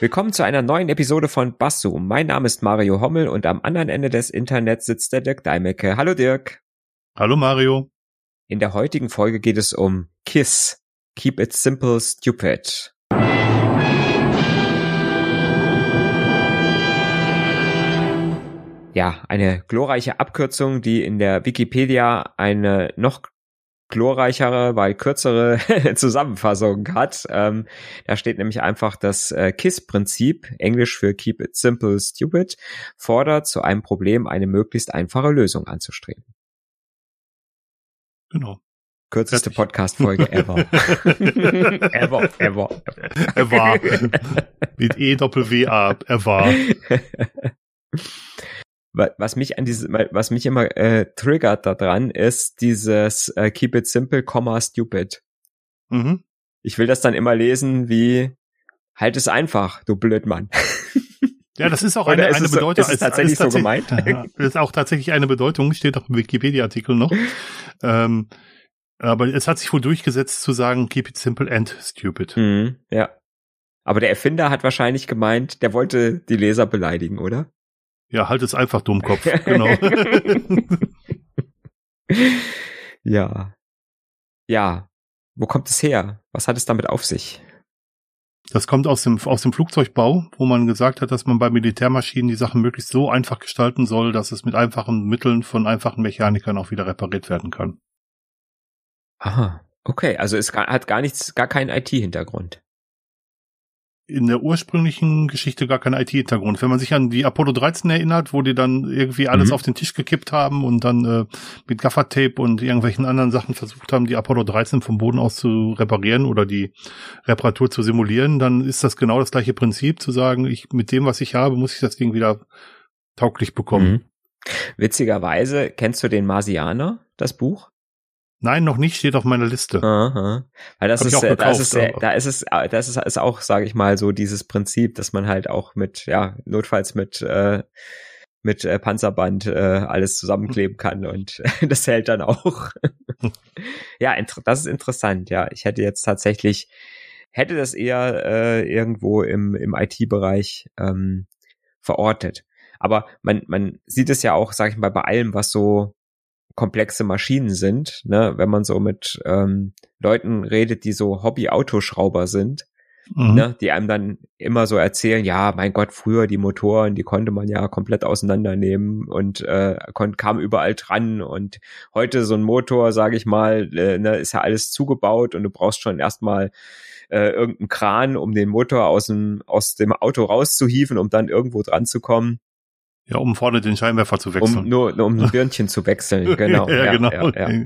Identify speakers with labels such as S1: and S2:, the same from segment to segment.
S1: Willkommen zu einer neuen Episode von Basso. Mein Name ist Mario Hommel und am anderen Ende des Internets sitzt der Dirk Deimecke. Hallo Dirk.
S2: Hallo Mario.
S1: In der heutigen Folge geht es um KISS. Keep it simple, stupid. Ja, eine glorreiche Abkürzung, die in der Wikipedia eine noch glorreichere, weil kürzere Zusammenfassung hat. Ähm, da steht nämlich einfach das äh, KISS-Prinzip, Englisch für Keep It Simple Stupid, fordert zu einem Problem eine möglichst einfache Lösung anzustreben.
S2: Genau.
S1: Kürzeste Podcast-Folge ever. ever, ever,
S2: ever. Ever. Mit E-Doppel-W-A. Ever
S1: was mich an diese, was mich immer äh, triggert daran, ist dieses äh, Keep it simple, comma stupid. Mhm. Ich will das dann immer lesen wie halt es einfach, du Blödmann.
S2: Ja, das ist auch eine, eine Bedeutung.
S1: So, ist es tatsächlich ist so gemeint?
S2: Ja, ist auch tatsächlich eine Bedeutung, steht auch im Wikipedia-Artikel noch. ähm, aber es hat sich wohl durchgesetzt zu sagen, keep it simple and stupid.
S1: Mhm, ja. Aber der Erfinder hat wahrscheinlich gemeint, der wollte die Leser beleidigen, oder?
S2: Ja, halt es einfach Dummkopf, genau.
S1: ja. Ja. Wo kommt es her? Was hat es damit auf sich?
S2: Das kommt aus dem, aus dem Flugzeugbau, wo man gesagt hat, dass man bei Militärmaschinen die Sachen möglichst so einfach gestalten soll, dass es mit einfachen Mitteln von einfachen Mechanikern auch wieder repariert werden kann.
S1: Aha, okay, also es hat gar nichts, gar keinen IT-Hintergrund
S2: in der ursprünglichen Geschichte gar keinen IT-Hintergrund. Wenn man sich an die Apollo 13 erinnert, wo die dann irgendwie alles mhm. auf den Tisch gekippt haben und dann äh, mit Gaffertape und irgendwelchen anderen Sachen versucht haben, die Apollo 13 vom Boden aus zu reparieren oder die Reparatur zu simulieren, dann ist das genau das gleiche Prinzip, zu sagen, ich mit dem, was ich habe, muss ich das Ding wieder tauglich bekommen. Mhm.
S1: Witzigerweise, kennst du den Marsianer, das Buch?
S2: Nein, noch nicht, steht auf meiner Liste.
S1: Aha. Weil das Hab ist, gekauft, das ist, da ist es, das ist, ist auch, sage ich mal, so dieses Prinzip, dass man halt auch mit, ja, notfalls mit äh, mit äh, Panzerband äh, alles zusammenkleben kann und das hält dann auch. ja, das ist interessant. Ja, ich hätte jetzt tatsächlich hätte das eher äh, irgendwo im im IT-Bereich ähm, verortet. Aber man man sieht es ja auch, sage ich mal, bei allem, was so komplexe Maschinen sind, ne, wenn man so mit ähm, Leuten redet, die so Hobby-Autoschrauber sind, mhm. ne, die einem dann immer so erzählen, ja, mein Gott, früher die Motoren, die konnte man ja komplett auseinandernehmen und äh, kam überall dran und heute so ein Motor, sage ich mal, äh, ne, ist ja alles zugebaut und du brauchst schon erstmal äh, irgendeinen Kran, um den Motor aus dem, aus dem Auto rauszuhieven, um dann irgendwo dran zu kommen.
S2: Ja, um vorne den Scheinwerfer zu wechseln.
S1: Um, nur, nur um ein Birnchen zu wechseln, genau. ja, ja, genau. Ja, ja.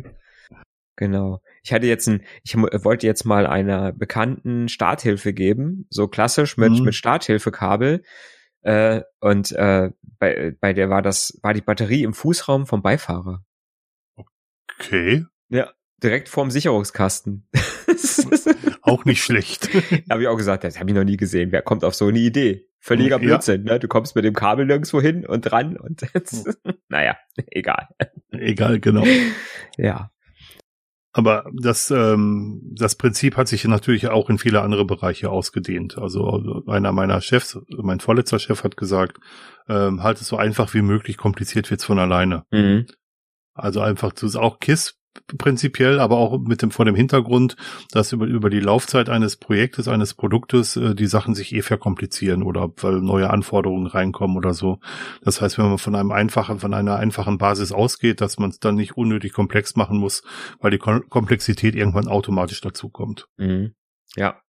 S1: Genau. Ich hatte jetzt ein, ich wollte jetzt mal einer bekannten Starthilfe geben, so klassisch mit, mhm. mit Starthilfekabel. Äh, und äh, bei, bei der war das, war die Batterie im Fußraum vom Beifahrer.
S2: Okay.
S1: Ja, direkt vorm Sicherungskasten.
S2: auch nicht schlecht.
S1: habe ich auch gesagt, das habe ich noch nie gesehen. Wer kommt auf so eine Idee? Völliger Blödsinn, ja. ne? Du kommst mit dem Kabel nirgendwo hin und dran und jetzt, naja, egal.
S2: Egal, genau.
S1: Ja.
S2: Aber das, ähm, das Prinzip hat sich natürlich auch in viele andere Bereiche ausgedehnt. Also einer meiner Chefs, mein vorletzter Chef hat gesagt, ähm, halt es so einfach wie möglich, kompliziert wird's von alleine. Mhm. Also einfach zu auch KISS prinzipiell, aber auch mit dem vor dem Hintergrund, dass über, über die Laufzeit eines Projektes, eines Produktes äh, die Sachen sich eh verkomplizieren oder weil neue Anforderungen reinkommen oder so. Das heißt, wenn man von einem einfachen, von einer einfachen Basis ausgeht, dass man es dann nicht unnötig komplex machen muss, weil die Kom Komplexität irgendwann automatisch dazukommt.
S1: Mhm. Ja.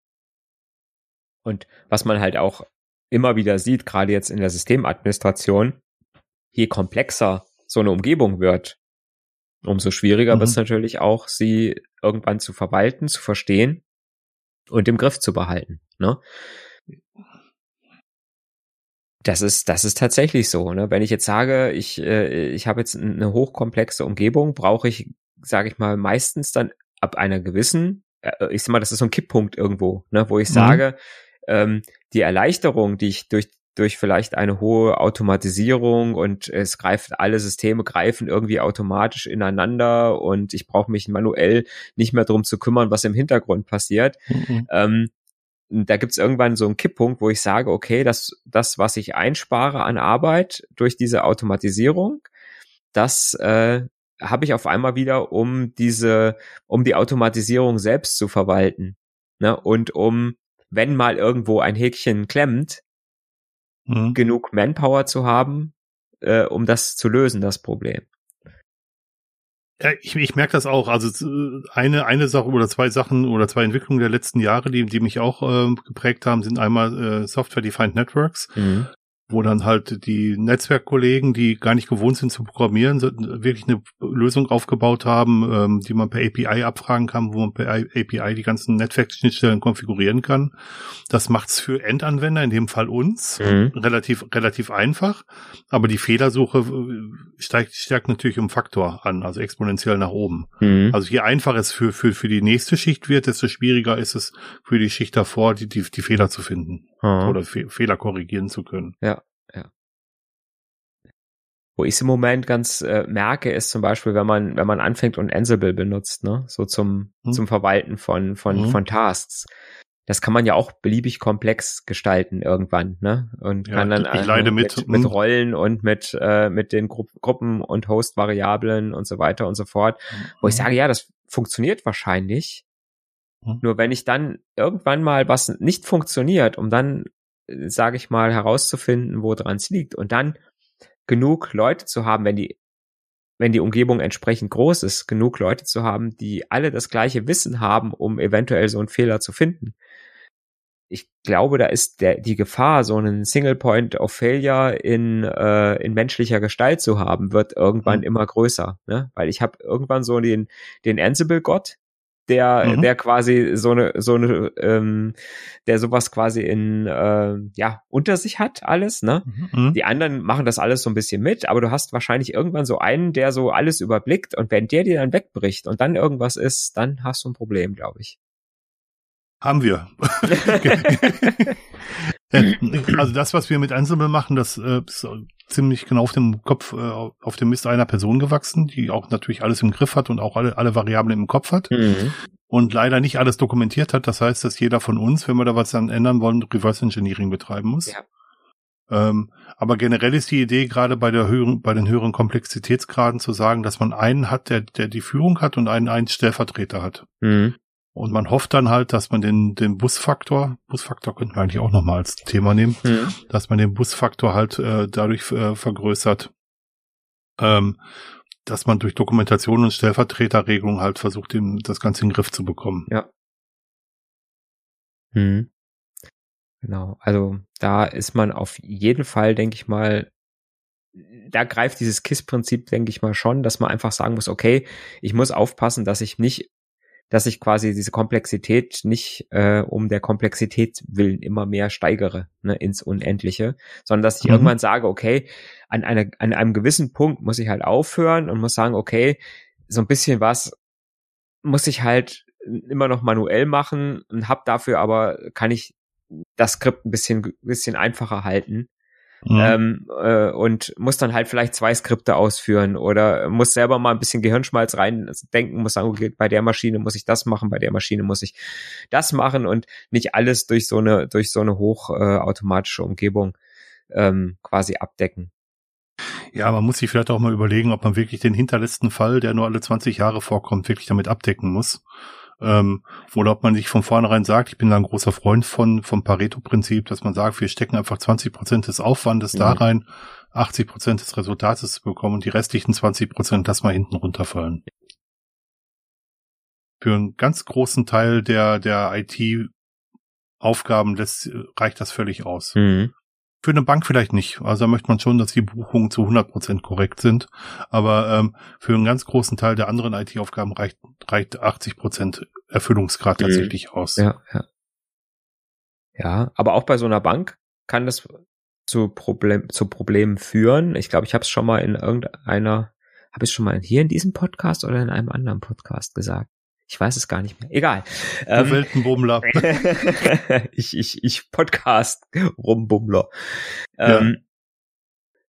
S1: Und was man halt auch immer wieder sieht, gerade jetzt in der Systemadministration, je komplexer so eine Umgebung wird, Umso schwieriger mhm. wird es natürlich auch, sie irgendwann zu verwalten, zu verstehen und im Griff zu behalten. Ne? Das ist, das ist tatsächlich so. Ne? Wenn ich jetzt sage, ich, äh, ich habe jetzt eine hochkomplexe Umgebung, brauche ich, sage ich mal, meistens dann ab einer gewissen, äh, ich sag mal, das ist so ein Kipppunkt irgendwo, ne? wo ich mhm. sage, ähm, die Erleichterung, die ich durch durch vielleicht eine hohe Automatisierung und es greift, alle Systeme greifen irgendwie automatisch ineinander und ich brauche mich manuell nicht mehr drum zu kümmern, was im Hintergrund passiert. Mhm. Ähm, da gibt's irgendwann so einen Kipppunkt, wo ich sage, okay, das, das, was ich einspare an Arbeit durch diese Automatisierung, das äh, habe ich auf einmal wieder, um diese, um die Automatisierung selbst zu verwalten. Ne? Und um, wenn mal irgendwo ein Häkchen klemmt, mhm. genug Manpower zu haben, äh, um das zu lösen, das Problem.
S2: Ja, ich, ich merke das auch. Also eine eine Sache oder zwei Sachen oder zwei Entwicklungen der letzten Jahre, die die mich auch äh, geprägt haben, sind einmal äh, Software Defined Networks. Mhm wo dann halt die Netzwerkkollegen, die gar nicht gewohnt sind zu programmieren, wirklich eine Lösung aufgebaut haben, ähm, die man per API abfragen kann, wo man per API die ganzen Netzwerkschnittstellen konfigurieren kann. Das macht's für Endanwender, in dem Fall uns, mhm. relativ relativ einfach, aber die Fehlersuche äh, steigt stärkt natürlich um Faktor an, also exponentiell nach oben. Mhm. Also je einfacher es für für für die nächste Schicht wird, desto schwieriger ist es für die Schicht davor, die die, die Fehler zu finden mhm. oder Fe Fehler korrigieren zu können.
S1: Ja, ja. Wo ich es im Moment ganz äh, merke, ist zum Beispiel, wenn man, wenn man anfängt und Ansible benutzt, ne, so zum, hm. zum Verwalten von, von, hm. von Tasks. Das kann man ja auch beliebig komplex gestalten irgendwann, ne? Und ja, kann dann
S2: ich leide
S1: äh,
S2: mit,
S1: mit, mit, hm. Rollen und mit, äh, mit den Gru Gruppen und Host-Variablen und so weiter und so fort. Mhm. Wo ich hm. sage, ja, das funktioniert wahrscheinlich. Mhm. Nur wenn ich dann irgendwann mal was nicht funktioniert, um dann sage ich mal, herauszufinden, wo dran es liegt und dann genug Leute zu haben, wenn die wenn die Umgebung entsprechend groß ist, genug Leute zu haben, die alle das gleiche Wissen haben, um eventuell so einen Fehler zu finden. Ich glaube, da ist der, die Gefahr, so einen Single Point of Failure in, äh, in menschlicher Gestalt zu haben, wird irgendwann mhm. immer größer. Ne? Weil ich habe irgendwann so den, den Ansible-Gott, der, mhm. der quasi so eine, so eine, ähm, der sowas quasi in, äh, ja, unter sich hat, alles, ne? Mhm. Die anderen machen das alles so ein bisschen mit, aber du hast wahrscheinlich irgendwann so einen, der so alles überblickt und wenn der dir dann wegbricht und dann irgendwas ist, dann hast du ein Problem, glaube ich.
S2: Haben wir. also das, was wir mit Ansible machen, das äh, ziemlich genau auf dem Kopf, äh, auf dem Mist einer Person gewachsen, die auch natürlich alles im Griff hat und auch alle, alle Variablen im Kopf hat. Mhm. Und leider nicht alles dokumentiert hat. Das heißt, dass jeder von uns, wenn wir da was dann ändern wollen, Reverse Engineering betreiben muss. Ja. Ähm, aber generell ist die Idee gerade bei der höheren, bei den höheren Komplexitätsgraden zu sagen, dass man einen hat, der, der die Führung hat und einen, einen Stellvertreter hat. Mhm. Und man hofft dann halt, dass man den, den Busfaktor, Busfaktor könnten wir eigentlich auch nochmal als Thema nehmen, mhm. dass man den Busfaktor halt äh, dadurch äh, vergrößert, ähm, dass man durch Dokumentation und Stellvertreterregelung halt versucht, den, das Ganze in den Griff zu bekommen.
S1: Ja. Mhm. Genau, also da ist man auf jeden Fall, denke ich mal, da greift dieses KISS-Prinzip, denke ich mal schon, dass man einfach sagen muss, okay, ich muss aufpassen, dass ich nicht dass ich quasi diese Komplexität nicht äh, um der Komplexität willen immer mehr steigere ne, ins Unendliche, sondern dass ich mhm. irgendwann sage, okay, an, einer, an einem gewissen Punkt muss ich halt aufhören und muss sagen, okay, so ein bisschen was muss ich halt immer noch manuell machen und hab dafür aber kann ich das Skript ein bisschen bisschen einfacher halten Mhm. Ähm, äh, und muss dann halt vielleicht zwei Skripte ausführen oder muss selber mal ein bisschen Gehirnschmalz reindenken, muss sagen, okay, bei der Maschine muss ich das machen, bei der Maschine muss ich das machen und nicht alles durch so eine, durch so eine hochautomatische äh, Umgebung ähm, quasi abdecken.
S2: Ja, man muss sich vielleicht auch mal überlegen, ob man wirklich den hinterletzten Fall, der nur alle 20 Jahre vorkommt, wirklich damit abdecken muss. Ähm, oder ob man sich von vornherein sagt, ich bin da ein großer Freund von, vom Pareto-Prinzip, dass man sagt, wir stecken einfach 20 Prozent des Aufwandes mhm. da rein, 80 Prozent des Resultates zu bekommen und die restlichen 20 Prozent lass mal hinten runterfallen. Für einen ganz großen Teil der, der IT-Aufgaben reicht das völlig aus. Mhm. Für eine Bank vielleicht nicht. Also da möchte man schon, dass die Buchungen zu 100 Prozent korrekt sind. Aber ähm, für einen ganz großen Teil der anderen IT-Aufgaben reicht, reicht 80 Prozent Erfüllungsgrad mhm. tatsächlich aus.
S1: Ja, ja. Ja, aber auch bei so einer Bank kann das zu, Problem, zu Problemen führen. Ich glaube, ich habe es schon mal in irgendeiner, habe ich schon mal hier in diesem Podcast oder in einem anderen Podcast gesagt. Ich weiß es gar nicht mehr. Egal.
S2: Du ähm, Weltenbummler.
S1: ich, ich, ich Podcast Rumbummler. Ja. Ähm,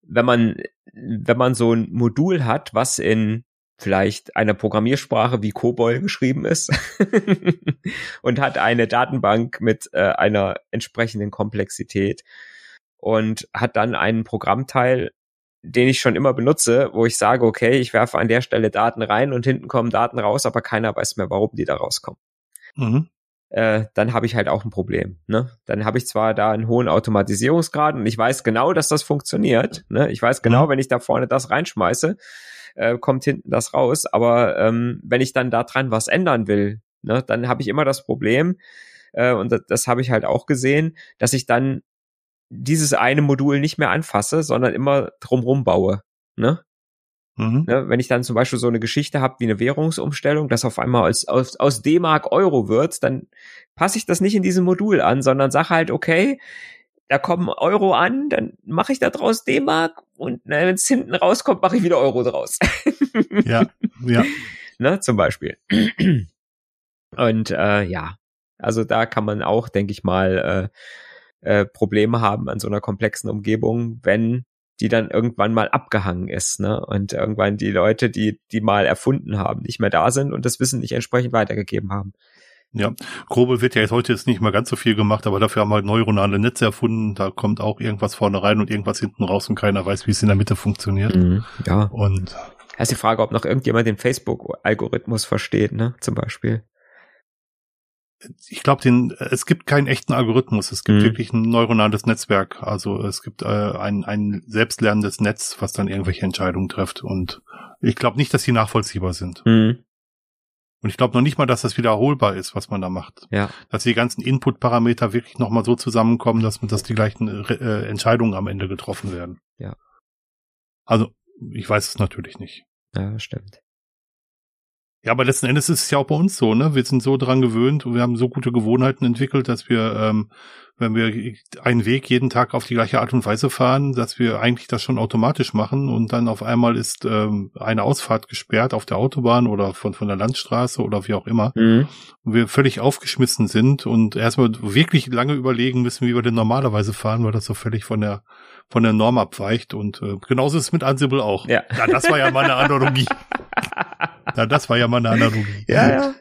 S1: wenn man, wenn man so ein Modul hat, was in vielleicht einer Programmiersprache wie COBOL geschrieben ist und hat eine Datenbank mit äh, einer entsprechenden Komplexität und hat dann einen Programmteil, den ich schon immer benutze, wo ich sage, okay, ich werfe an der Stelle Daten rein und hinten kommen Daten raus, aber keiner weiß mehr, warum die da rauskommen. Mhm. Äh, dann habe ich halt auch ein Problem. Ne? Dann habe ich zwar da einen hohen Automatisierungsgrad und ich weiß genau, dass das funktioniert. Ne? Ich weiß genau, mhm. wenn ich da vorne das reinschmeiße, äh, kommt hinten das raus. Aber ähm, wenn ich dann da dran was ändern will, ne, dann habe ich immer das Problem, äh, und das, das habe ich halt auch gesehen, dass ich dann dieses eine Modul nicht mehr anfasse, sondern immer drumrum baue. Ne? Mhm. Ne, wenn ich dann zum Beispiel so eine Geschichte habe wie eine Währungsumstellung, das auf einmal aus, aus, aus D-Mark Euro wird, dann passe ich das nicht in diesem Modul an, sondern sage halt, okay, da kommen Euro an, dann mache ich da draus D-Mark und wenn es hinten rauskommt, mache ich wieder Euro draus.
S2: ja, ja.
S1: Ne, zum Beispiel. Und äh, ja, also da kann man auch, denke ich mal, äh, äh, Probleme haben an so einer komplexen Umgebung, wenn die dann irgendwann mal abgehangen ist, ne? Und irgendwann die Leute, die die mal erfunden haben, nicht mehr da sind und das Wissen nicht entsprechend weitergegeben haben.
S2: Ja, Grobe wird ja jetzt heute jetzt nicht mehr ganz so viel gemacht, aber dafür haben wir halt neuronale Netze erfunden. Da kommt auch irgendwas vorne rein und irgendwas hinten raus und keiner weiß, wie es in der Mitte funktioniert. Mhm,
S1: ja. Und. Da ist die Frage, ob noch irgendjemand den Facebook-Algorithmus versteht, ne, zum Beispiel.
S2: Ich glaube, den es gibt keinen echten Algorithmus. Es gibt mhm. wirklich ein neuronales Netzwerk. Also es gibt äh, ein, ein selbstlernendes Netz, was dann irgendwelche Entscheidungen trifft. Und ich glaube nicht, dass die nachvollziehbar sind. Mhm. Und ich glaube noch nicht mal, dass das wiederholbar ist, was man da macht.
S1: Ja.
S2: Dass die ganzen Input-Parameter wirklich nochmal so zusammenkommen, dass, dass die gleichen äh, Entscheidungen am Ende getroffen werden.
S1: Ja.
S2: Also, ich weiß es natürlich nicht.
S1: Ja, stimmt.
S2: Ja, aber letzten Endes ist es ja auch bei uns so, ne? Wir sind so dran gewöhnt und wir haben so gute Gewohnheiten entwickelt, dass wir, ähm, wenn wir einen Weg jeden Tag auf die gleiche Art und Weise fahren, dass wir eigentlich das schon automatisch machen und dann auf einmal ist ähm, eine Ausfahrt gesperrt auf der Autobahn oder von, von der Landstraße oder wie auch immer. Mhm. Und wir völlig aufgeschmissen sind und erstmal wirklich lange überlegen müssen, wie wir denn normalerweise fahren, weil das so völlig von der von der Norm abweicht und äh, genauso ist es mit Ansible auch.
S1: Ja.
S2: ja das war ja mal eine Analogie. ja, das war ja mal eine Analogie.
S1: Ja, ja.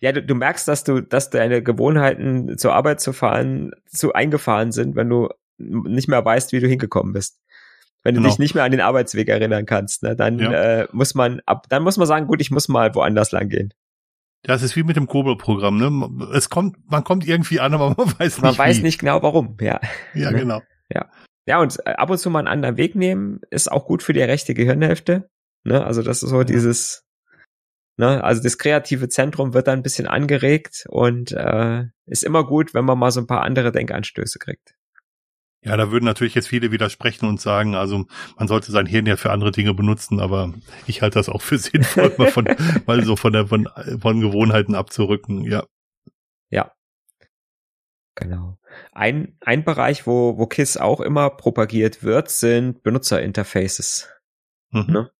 S1: Ja, du, du merkst, dass du, dass deine Gewohnheiten zur Arbeit zu fahren zu eingefahren sind, wenn du nicht mehr weißt, wie du hingekommen bist. Wenn du genau. dich nicht mehr an den Arbeitsweg erinnern kannst, ne, dann ja. äh, muss man ab, dann muss man sagen, gut, ich muss mal woanders lang gehen.
S2: Das ist wie mit dem Kobel-Programm, ne? Es kommt, man kommt irgendwie an, aber man weiß
S1: man
S2: nicht.
S1: Man weiß wie. nicht genau warum, ja.
S2: Ja, genau.
S1: Ja. Ja, und äh, ab und zu mal einen anderen Weg nehmen, ist auch gut für die rechte Gehirnhälfte. Ne? Also das ist so dieses, ne, also das kreative Zentrum wird dann ein bisschen angeregt und äh, ist immer gut, wenn man mal so ein paar andere Denkanstöße kriegt.
S2: Ja, da würden natürlich jetzt viele widersprechen und sagen, also man sollte sein Hirn ja für andere Dinge benutzen, aber ich halte das auch für sinnvoll, mal von, mal so von der von, von Gewohnheiten abzurücken, ja.
S1: Ja. Genau. Ein, ein Bereich, wo, wo KISS auch immer propagiert wird, sind Benutzerinterfaces. Mhm. Ne?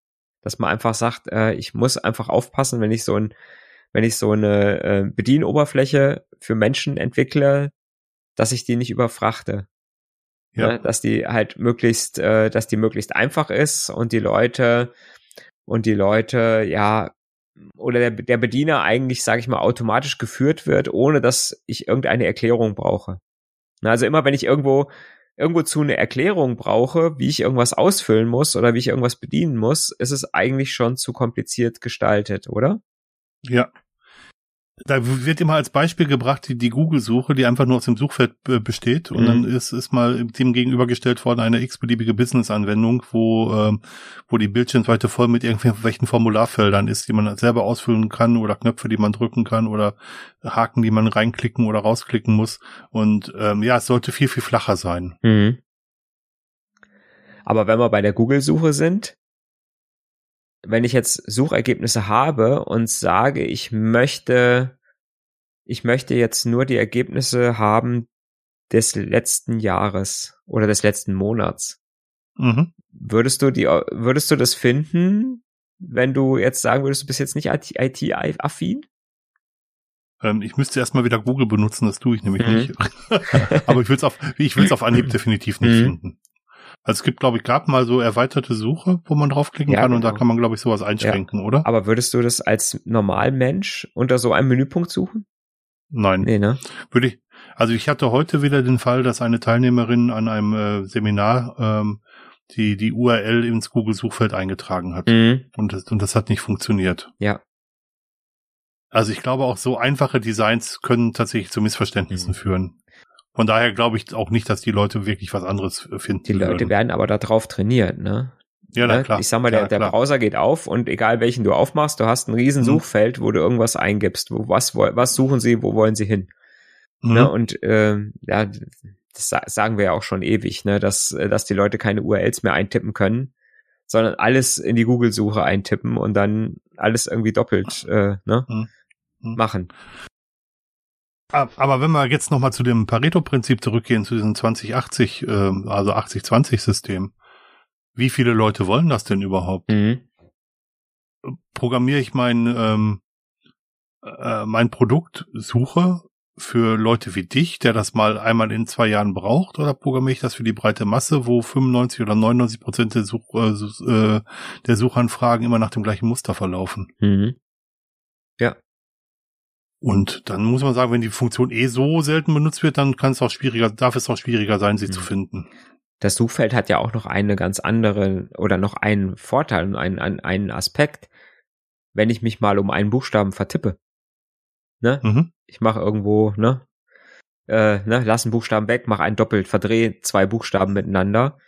S1: Dass man einfach sagt, äh, ich muss einfach aufpassen, wenn ich so ein, wenn ich so eine äh, Bedienoberfläche für Menschen entwickle, dass ich die nicht überfrachte. Ja. Ne? Dass die halt möglichst, äh, dass die möglichst einfach ist und die Leute und die Leute, ja, oder der, der Bediener eigentlich, sage ich mal, automatisch geführt wird, ohne dass ich irgendeine Erklärung brauche. Also immer, wenn ich irgendwo irgendwo zu eine Erklärung brauche, wie ich irgendwas ausfüllen muss oder wie ich irgendwas bedienen muss, ist es eigentlich schon zu kompliziert gestaltet, oder?
S2: Ja, da wird immer als Beispiel gebracht die, die Google-Suche, die einfach nur aus dem Suchfeld besteht. Und mhm. dann ist, ist mal dem gegenübergestellt worden eine x-beliebige Business-Anwendung, wo, ähm, wo die Bildschirmseite voll mit irgendwelchen Formularfeldern ist, die man selber ausfüllen kann oder Knöpfe, die man drücken kann oder Haken, die man reinklicken oder rausklicken muss. Und ähm, ja, es sollte viel, viel flacher sein. Mhm.
S1: Aber wenn wir bei der Google-Suche sind, wenn ich jetzt Suchergebnisse habe und sage, ich möchte, ich möchte jetzt nur die Ergebnisse haben des letzten Jahres oder des letzten Monats. Mhm. Würdest du die, würdest du das finden, wenn du jetzt sagen würdest, du bist jetzt nicht IT-affin?
S2: Ähm, ich müsste erstmal wieder Google benutzen, das tue ich nämlich mhm. nicht. Aber ich will es auf, ich will es auf Anhieb definitiv nicht mhm. finden. Also es gibt, glaube ich, gab mal so erweiterte Suche, wo man draufklicken ja, kann genau. und da genau. kann man, glaube ich, sowas einschränken, ja. oder?
S1: Aber würdest du das als Normalmensch unter so einem Menüpunkt suchen?
S2: Nein. Nee, ne? Würde ich. Also ich hatte heute wieder den Fall, dass eine Teilnehmerin an einem äh, Seminar ähm, die die URL ins Google Suchfeld eingetragen hat mhm. und das, und das hat nicht funktioniert.
S1: Ja.
S2: Also ich glaube auch so einfache Designs können tatsächlich zu Missverständnissen mhm. führen. Von daher glaube ich auch nicht, dass die Leute wirklich was anderes finden.
S1: Die Leute würden. werden aber darauf trainiert, ne?
S2: Ja, na, ne? klar.
S1: Ich sag mal, der, der Browser geht auf und egal welchen du aufmachst, du hast ein riesen mhm. Suchfeld, wo du irgendwas eingibst. Wo, was, was suchen sie, wo wollen sie hin? Mhm. Ne? Und äh, ja, das sagen wir ja auch schon ewig, ne, dass, dass die Leute keine URLs mehr eintippen können, sondern alles in die Google-Suche eintippen und dann alles irgendwie doppelt äh, ne, mhm. machen.
S2: Aber wenn wir jetzt nochmal zu dem Pareto-Prinzip zurückgehen, zu diesem 2080, äh, also 80-20-System, wie viele Leute wollen das denn überhaupt? Mhm. Programmiere ich mein, ähm, äh, mein Produkt, suche für Leute wie dich, der das mal einmal in zwei Jahren braucht, oder programmiere ich das für die breite Masse, wo 95 oder 99 Prozent der, Such, äh, der Suchanfragen immer nach dem gleichen Muster verlaufen?
S1: Mhm. Ja.
S2: Und dann muss man sagen, wenn die Funktion eh so selten benutzt wird, dann kann es auch schwieriger, darf es auch schwieriger sein, sie mhm. zu finden.
S1: Das Suchfeld hat ja auch noch eine ganz andere oder noch einen Vorteil und einen, einen Aspekt, wenn ich mich mal um einen Buchstaben vertippe. Ne? Mhm. Ich mache irgendwo, ne? Äh, ne, lass einen Buchstaben weg, mach einen doppelt, verdrehe zwei Buchstaben miteinander.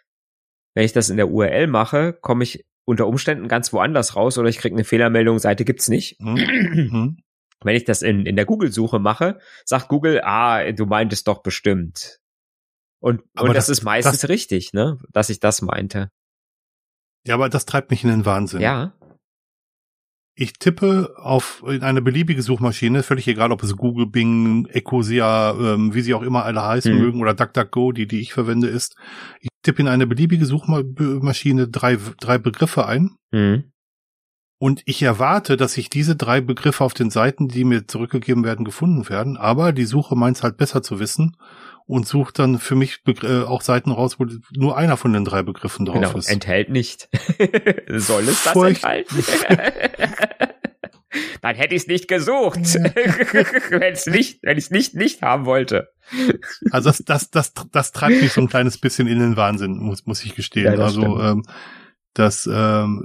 S1: Wenn ich das in der URL mache, komme ich unter Umständen ganz woanders raus oder ich kriege eine Fehlermeldung, Seite gibt's nicht. Mhm. Wenn ich das in, in der Google-Suche mache, sagt Google, ah, du meintest doch bestimmt. Und, und das, das, ist meistens das, richtig, ne, dass ich das meinte.
S2: Ja, aber das treibt mich in den Wahnsinn.
S1: Ja
S2: ich tippe auf in eine beliebige Suchmaschine, völlig egal, ob es Google, Bing, Ecosia, ähm, wie sie auch immer alle heißen hm. mögen, oder DuckDuckGo, die, die ich verwende, ist, ich tippe in eine beliebige Suchmaschine drei, drei Begriffe ein. Hm. Und ich erwarte, dass sich diese drei Begriffe auf den Seiten, die mir zurückgegeben werden, gefunden werden. Aber die Suche meint es halt besser zu wissen und sucht dann für mich äh, auch Seiten raus, wo nur einer von den drei Begriffen drauf genau, ist.
S1: Enthält nicht. Soll es das Furcht enthalten? dann hätte ich es nicht gesucht, wenn es nicht, wenn ich es nicht nicht haben wollte.
S2: Also das, das, das, das treibt mich so ein kleines bisschen in den Wahnsinn, muss, muss ich gestehen. Ja, also ähm, das, ähm,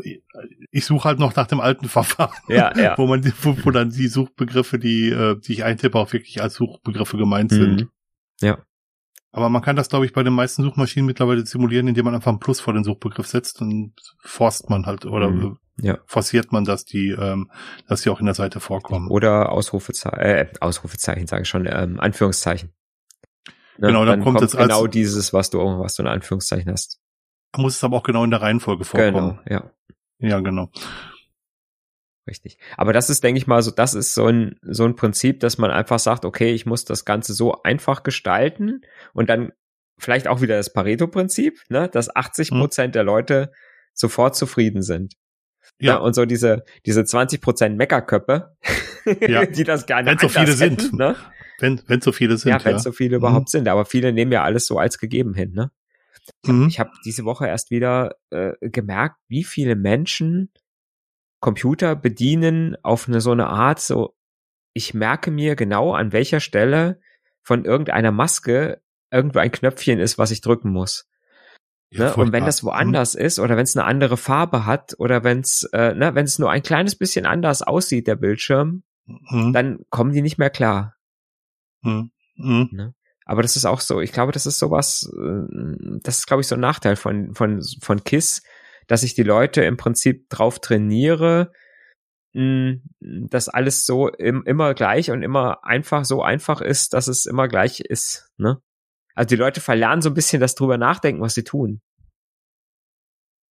S2: ich suche halt noch nach dem alten Verfahren,
S1: ja, ja.
S2: wo man, wo, wo dann die Suchbegriffe, die, äh, die ich eintippe, auch wirklich als Suchbegriffe gemeint sind. Mhm.
S1: Ja.
S2: Aber man kann das, glaube ich, bei den meisten Suchmaschinen mittlerweile simulieren, indem man einfach einen Plus vor den Suchbegriff setzt und forst man halt oder mhm. ja. forciert man, dass die, ähm, dass die auch in der Seite vorkommen.
S1: Oder Ausrufezeichen, äh, Ausrufezeichen sage ich schon, ähm, Anführungszeichen.
S2: Ne? Genau, dann, dann kommt, kommt
S1: jetzt genau dieses, was du, was du in Anführungszeichen hast.
S2: Muss es aber auch genau in der Reihenfolge vorkommen.
S1: Genau, ja.
S2: Ja, genau.
S1: Richtig. Aber das ist, denke ich mal, so, das ist so ein, so ein Prinzip, dass man einfach sagt, okay, ich muss das Ganze so einfach gestalten und dann vielleicht auch wieder das Pareto-Prinzip, ne, dass 80 hm. Prozent hm. der Leute sofort zufrieden sind. Ja. ja. und so diese, diese 20 Prozent Meckerköppe, ja. die das gerne
S2: Wenn so viele hätten, sind. Ne? Wenn, wenn so viele sind.
S1: Ja, wenn ja. so viele überhaupt mhm. sind. Aber viele nehmen ja alles so als gegeben hin, ne? Mhm. Ich habe diese Woche erst wieder äh, gemerkt, wie viele Menschen Computer bedienen auf eine so eine Art, so ich merke mir genau, an welcher Stelle von irgendeiner Maske irgendwo ein Knöpfchen ist, was ich drücken muss. Ja, ne? Und wenn das woanders mhm. ist oder wenn es eine andere Farbe hat oder wenn es äh, ne, wenn es nur ein kleines bisschen anders aussieht, der Bildschirm, mhm. dann kommen die nicht mehr klar. Mhm. mhm. Ne? Aber das ist auch so, ich glaube, das ist sowas, äh, das ist, glaube ich, so ein Nachteil von, von, von KISS, dass ich die Leute im Prinzip drauf trainiere, dass alles so im, immer gleich und immer einfach so einfach ist, dass es immer gleich ist. Ne? Also die Leute verlernen so ein bisschen das drüber nachdenken, was sie tun.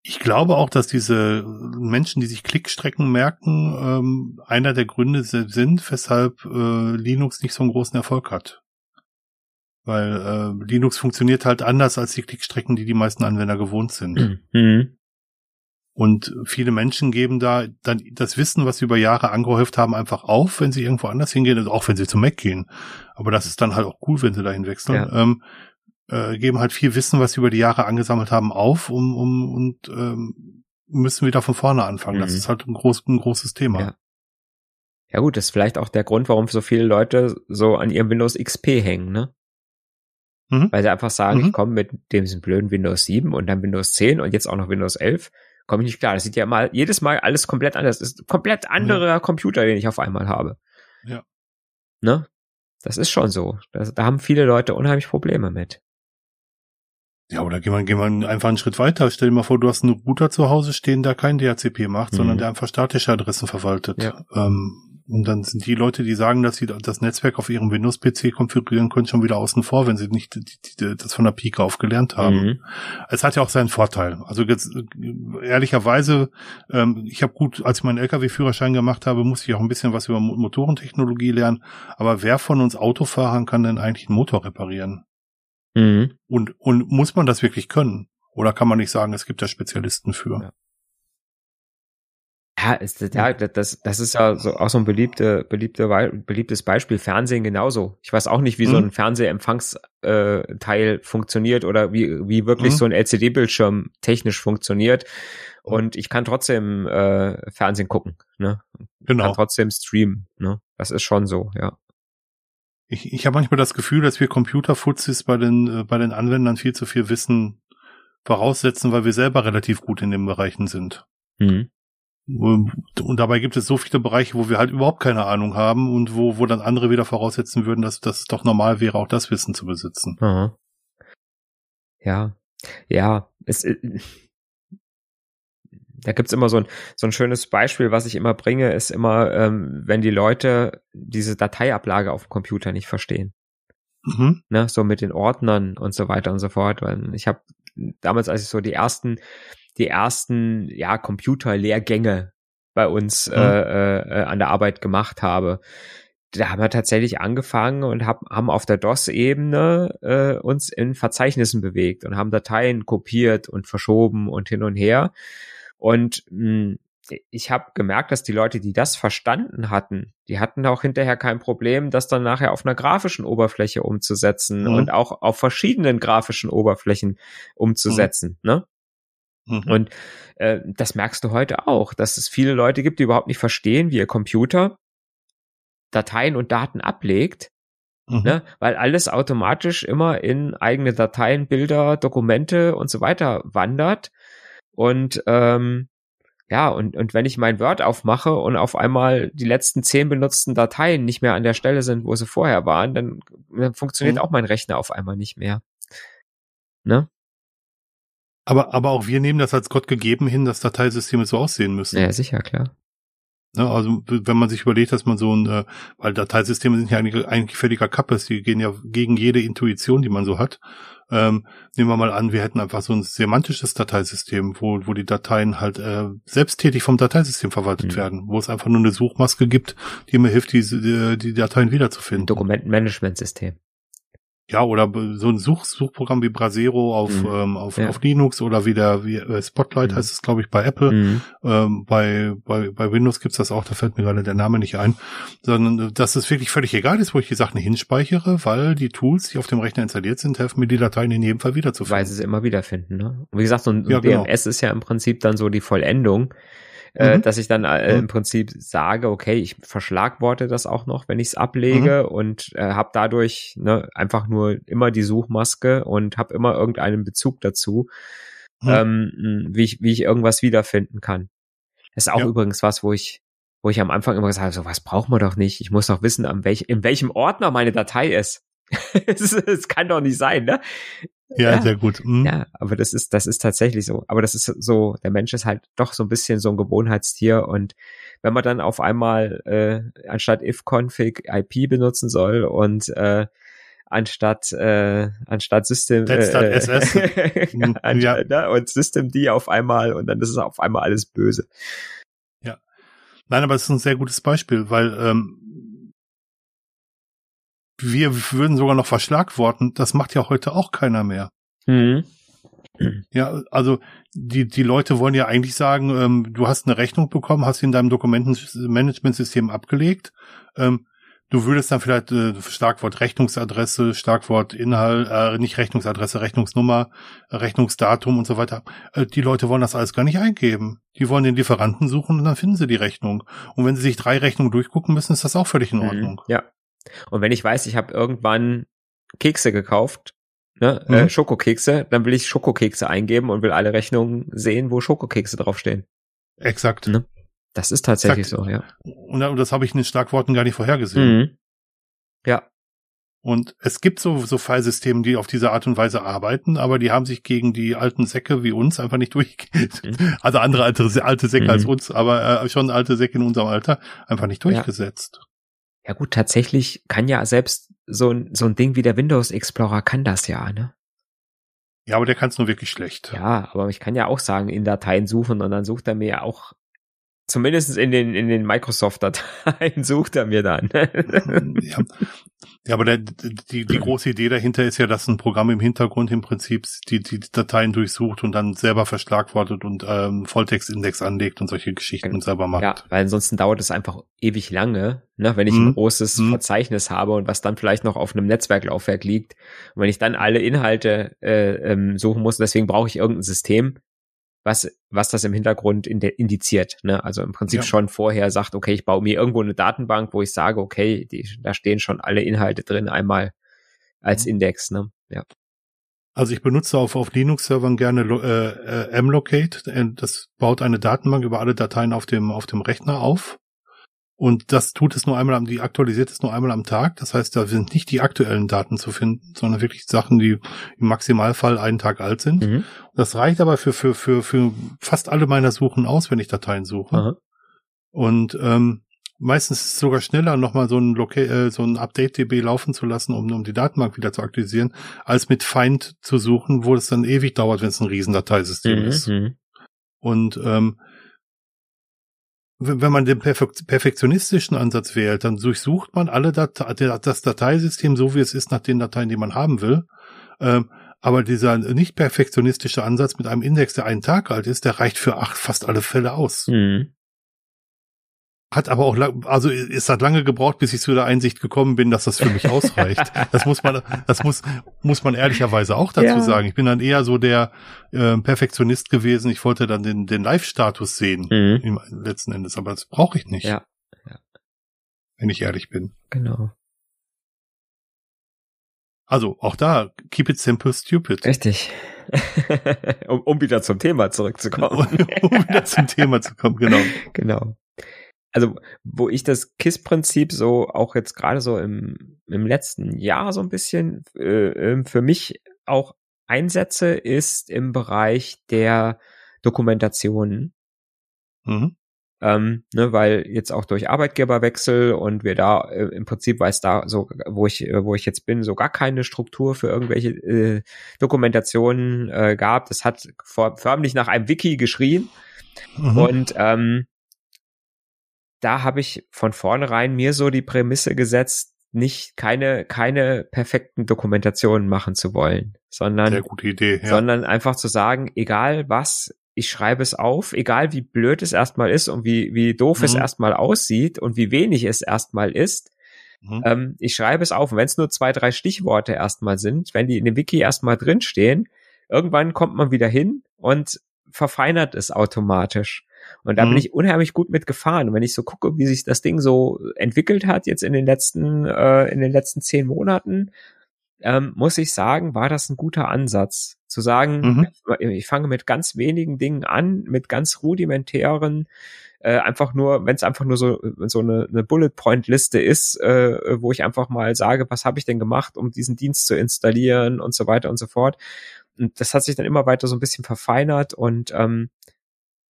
S2: Ich glaube auch, dass diese Menschen, die sich Klickstrecken merken, ähm, einer der Gründe sind, weshalb äh, Linux nicht so einen großen Erfolg hat. Weil äh, Linux funktioniert halt anders als die Klickstrecken, die die meisten Anwender gewohnt sind. Mhm. Und viele Menschen geben da dann das Wissen, was sie über Jahre angehäuft haben, einfach auf, wenn sie irgendwo anders hingehen, also auch wenn sie zum Mac gehen. Aber das ist dann halt auch cool, wenn sie dahin wechseln. Ja. Ähm, äh, geben halt viel Wissen, was sie über die Jahre angesammelt haben, auf, um, um und ähm, müssen wieder von vorne anfangen. Mhm. Das ist halt ein, groß, ein großes Thema.
S1: Ja. ja gut, das ist vielleicht auch der Grund, warum so viele Leute so an ihrem Windows XP hängen, ne? Mhm. Weil sie einfach sagen, mhm. ich komme mit dem blöden Windows 7 und dann Windows 10 und jetzt auch noch Windows 11, komme ich nicht klar. Das sieht ja mal jedes Mal alles komplett anders. Das ist komplett anderer ja. Computer, den ich auf einmal habe.
S2: Ja.
S1: Ne? Das ist schon so. Das, da haben viele Leute unheimlich Probleme mit.
S2: Ja, oder gehen wir, gehen wir einfach einen Schritt weiter. Stell dir mal vor, du hast einen Router zu Hause stehen, der kein DHCP macht, mhm. sondern der einfach statische Adressen verwaltet. Ja. Ähm, und dann sind die Leute, die sagen, dass sie das Netzwerk auf ihrem Windows-PC konfigurieren können, schon wieder außen vor, wenn sie nicht die, die, das von der Pike auf gelernt haben. Mhm. Es hat ja auch seinen Vorteil. Also jetzt, ehrlicherweise, ähm, ich habe gut, als ich meinen LKW-Führerschein gemacht habe, musste ich auch ein bisschen was über Motorentechnologie lernen. Aber wer von uns Autofahrern kann denn eigentlich einen Motor reparieren? Mhm. Und, und muss man das wirklich können? Oder kann man nicht sagen, es gibt da Spezialisten für?
S1: Ja. Ja, ist, ja das, das ist ja so, auch so ein beliebte, beliebte, beliebtes Beispiel. Fernsehen genauso. Ich weiß auch nicht, wie mhm. so ein Fernsehempfangsteil äh, funktioniert oder wie, wie wirklich mhm. so ein LCD-Bildschirm technisch funktioniert. Und ich kann trotzdem äh, Fernsehen gucken. Ne? Genau. Kann trotzdem streamen. Ne? Das ist schon so, ja.
S2: Ich, ich habe manchmal das Gefühl, dass wir Computerfuzis bei den, äh, bei den Anwendern viel zu viel Wissen voraussetzen, weil wir selber relativ gut in den Bereichen sind. Mhm. Und dabei gibt es so viele Bereiche, wo wir halt überhaupt keine Ahnung haben und wo, wo dann andere wieder voraussetzen würden, dass das doch normal wäre, auch das Wissen zu besitzen.
S1: Aha. Ja, ja, es, äh, da gibt's immer so ein, so ein schönes Beispiel, was ich immer bringe, ist immer, ähm, wenn die Leute diese Dateiablage auf dem Computer nicht verstehen. Mhm. Ne, so mit den Ordnern und so weiter und so fort. Weil ich habe damals, als ich so die ersten die ersten ja Computerlehrgänge bei uns mhm. äh, äh, an der Arbeit gemacht habe. Da haben wir tatsächlich angefangen und hab, haben auf der DOS-Ebene äh, uns in Verzeichnissen bewegt und haben Dateien kopiert und verschoben und hin und her. Und mh, hm, ich habe gemerkt, dass die Leute, die das verstanden hatten, die hatten auch hinterher kein Problem, das dann nachher auf einer grafischen Oberfläche umzusetzen mhm. und auch auf verschiedenen grafischen Oberflächen umzusetzen. Mhm. Ne? Mhm. Und äh, das merkst du heute auch, dass es viele Leute gibt, die überhaupt nicht verstehen, wie ihr Computer Dateien und Daten ablegt, mhm. ne? weil alles automatisch immer in eigene Dateien, Bilder, Dokumente und so weiter wandert. Und ähm, ja, und, und wenn ich mein Word aufmache und auf einmal die letzten zehn benutzten Dateien nicht mehr an der Stelle sind, wo sie vorher waren, dann, dann funktioniert mhm. auch mein Rechner auf einmal nicht mehr. Ne?
S2: Aber, aber auch wir nehmen das als Gott gegeben hin, dass Dateisysteme so aussehen müssen.
S1: Ja, sicher, klar.
S2: Ne, also wenn man sich überlegt, dass man so ein, äh, weil Dateisysteme sind ja eigentlich, eigentlich völliger Kappes, die gehen ja gegen jede Intuition, die man so hat. Ähm, nehmen wir mal an, wir hätten einfach so ein semantisches Dateisystem, wo, wo die Dateien halt äh, selbsttätig vom Dateisystem verwaltet mhm. werden, wo es einfach nur eine Suchmaske gibt, die mir hilft, die, die, die Dateien wiederzufinden.
S1: Dokumentenmanagementsystem.
S2: Ja, oder so ein Such Suchprogramm wie Brasero auf, mhm. ähm, auf, ja. auf Linux oder wie der wie äh, Spotlight mhm. heißt es, glaube ich, bei Apple. Mhm. Ähm, bei, bei, bei Windows gibt's das auch, da fällt mir gerade der Name nicht ein. Sondern äh, dass es wirklich völlig egal ist, wo ich die Sachen hinspeichere, weil die Tools, die auf dem Rechner installiert sind, helfen mir die Dateien in jedem Fall wiederzufinden.
S1: Weil sie sie immer wiederfinden, ne? Und wie gesagt, so ein, ja, genau. DMS ist ja im Prinzip dann so die Vollendung mhm. dass ich dann äh, mhm. im Prinzip sage, okay, ich verschlagworte das auch noch, wenn ich es ablege mhm. und äh, habe dadurch ne, einfach nur immer die Suchmaske und habe immer irgendeinen Bezug dazu, mhm. ähm, wie, ich, wie ich irgendwas wiederfinden kann. Das ist auch ja. übrigens was, wo ich wo ich am Anfang immer gesagt habe, so was braucht man doch nicht. Ich muss doch wissen, welch, in welchem Ordner meine Datei ist. Es kann doch nicht sein, ne?
S2: Ja, ja, sehr gut.
S1: Mhm. Ja, aber das ist, das ist tatsächlich so. Aber das ist so, der Mensch ist halt doch so ein bisschen so ein Gewohnheitstier und wenn man dann auf einmal äh, anstatt if-config IP benutzen soll und äh, anstatt äh, anstatt System äh, SS. Mhm, ja. Ne? und System D auf einmal und dann ist es auf einmal alles böse.
S2: Ja. Nein, aber es ist ein sehr gutes Beispiel, weil ähm, wir würden sogar noch verschlagworten. Das macht ja heute auch keiner mehr. Mhm. Ja, also die, die Leute wollen ja eigentlich sagen, ähm, du hast eine Rechnung bekommen, hast sie in deinem Dokumentenmanagementsystem abgelegt. Ähm, du würdest dann vielleicht äh, Schlagwort Rechnungsadresse, Schlagwort Inhalt, äh, nicht Rechnungsadresse, Rechnungsnummer, Rechnungsdatum und so weiter. Äh, die Leute wollen das alles gar nicht eingeben. Die wollen den Lieferanten suchen und dann finden sie die Rechnung. Und wenn sie sich drei Rechnungen durchgucken müssen, ist das auch völlig in mhm. Ordnung.
S1: Mhm, ja. Und wenn ich weiß, ich habe irgendwann Kekse gekauft, ne, äh, mhm. äh, Schokokekse, dann will ich Schokokekse eingeben und will alle Rechnungen sehen, wo Schokokekse draufstehen.
S2: Exakt. Ne?
S1: Das ist tatsächlich Exakt. so, ja.
S2: Und das habe ich in den Schlagworten gar nicht vorhergesehen. Mhm.
S1: Ja.
S2: Und es gibt so, so Fallsysteme, die auf diese Art und Weise arbeiten, aber die haben sich gegen die alten Säcke wie uns einfach nicht durchgesetzt. Mhm. Also andere alte, alte Säcke mhm. als uns, aber äh, schon alte Säcke in unserem Alter einfach nicht durchgesetzt.
S1: Ja. Ja gut, tatsächlich kann ja selbst so ein, so ein Ding wie der Windows Explorer kann das ja, ne?
S2: Ja, aber der kann es nur wirklich schlecht.
S1: Ja, aber ich kann ja auch sagen, in Dateien suchen und dann sucht er mir ja auch zumindest in den, in den Microsoft-Dateien sucht er mir dann.
S2: ja. ja, aber der, die, die große Idee dahinter ist ja, dass ein Programm im Hintergrund im Prinzip die, die Dateien durchsucht und dann selber verschlagwortet und ähm, Volltextindex anlegt und solche Geschichten und selber macht. Ja,
S1: weil ansonsten dauert es einfach ewig lange, ne, wenn ich mhm. ein großes mhm. Verzeichnis habe und was dann vielleicht noch auf einem Netzwerklaufwerk liegt. Und wenn ich dann alle Inhalte äh, ähm, suchen muss, deswegen brauche ich irgendein System, was, was das im Hintergrund indiziert. Ne? Also im Prinzip ja. schon vorher sagt, okay, ich baue mir irgendwo eine Datenbank, wo ich sage, okay, die, da stehen schon alle Inhalte drin, einmal als mhm. Index. Ne? Ja.
S2: Also ich benutze auf, auf Linux-Servern gerne äh, äh, mlocate. Äh, das baut eine Datenbank über alle Dateien auf dem, auf dem Rechner auf. Und das tut es nur einmal am, die aktualisiert es nur einmal am Tag. Das heißt, da sind nicht die aktuellen Daten zu finden, sondern wirklich Sachen, die im Maximalfall einen Tag alt sind. Mhm. Das reicht aber für, für, für, für fast alle meiner Suchen aus, wenn ich Dateien suche. Aha. Und ähm, meistens ist es sogar schneller, nochmal so ein, Loca äh, so ein Update-DB laufen zu lassen, um, um die Datenbank wieder zu aktualisieren, als mit Find zu suchen, wo es dann ewig dauert, wenn es ein Riesendateisystem mhm. ist. Mhm. Und ähm, wenn man den perfektionistischen Ansatz wählt, dann durchsucht man alle Date das Dateisystem so, wie es ist, nach den Dateien, die man haben will. Ähm, aber dieser nicht perfektionistische Ansatz mit einem Index, der einen Tag alt ist, der reicht für acht, fast alle Fälle aus. Mhm. Hat aber auch, also es hat lange gebraucht, bis ich zu der Einsicht gekommen bin, dass das für mich ausreicht. das muss man, das muss, muss man ehrlicherweise auch dazu ja. sagen. Ich bin dann eher so der äh, Perfektionist gewesen. Ich wollte dann den, den Live-Status sehen, mhm. im, letzten Endes, aber das brauche ich nicht.
S1: Ja. ja.
S2: Wenn ich ehrlich bin.
S1: Genau.
S2: Also auch da, keep it simple, stupid.
S1: Richtig. um, um wieder zum Thema zurückzukommen.
S2: um wieder zum Thema zu kommen, genau.
S1: Genau also wo ich das KISS-Prinzip so auch jetzt gerade so im, im letzten Jahr so ein bisschen äh, ähm, für mich auch einsetze, ist im Bereich der Dokumentation. Mhm. Ähm, ne, weil jetzt auch durch Arbeitgeberwechsel und wir da äh, im Prinzip weiß da so, wo ich, äh, wo ich jetzt bin, so gar keine Struktur für irgendwelche äh, Dokumentationen äh, gab. Das hat vor, förmlich nach einem Wiki geschrien. Mhm. Und ähm, da habe ich von vornherein mir so die Prämisse gesetzt, nicht keine keine perfekten Dokumentationen machen zu wollen, sondern
S2: Idee,
S1: ja. sondern einfach zu sagen, egal was, ich schreibe es auf, egal wie blöd es erstmal ist und wie wie doof mhm. es erstmal aussieht und wie wenig es erstmal ist, mhm. ähm, ich schreibe es auf. Und wenn es nur zwei drei Stichworte erstmal sind, wenn die in dem Wiki erstmal drinstehen, irgendwann kommt man wieder hin und verfeinert es automatisch. Und da mhm. bin ich unheimlich gut mitgefahren. Und wenn ich so gucke, wie sich das Ding so entwickelt hat jetzt in den letzten, äh, in den letzten zehn Monaten, ähm, muss ich sagen, war das ein guter Ansatz. Zu sagen, mhm. ich fange mit ganz wenigen Dingen an, mit ganz rudimentären, äh, einfach nur, wenn es einfach nur so, so eine, eine Bullet-Point-Liste ist, äh, wo ich einfach mal sage, was habe ich denn gemacht, um diesen Dienst zu installieren und so weiter und so fort. Und das hat sich dann immer weiter so ein bisschen verfeinert und ähm,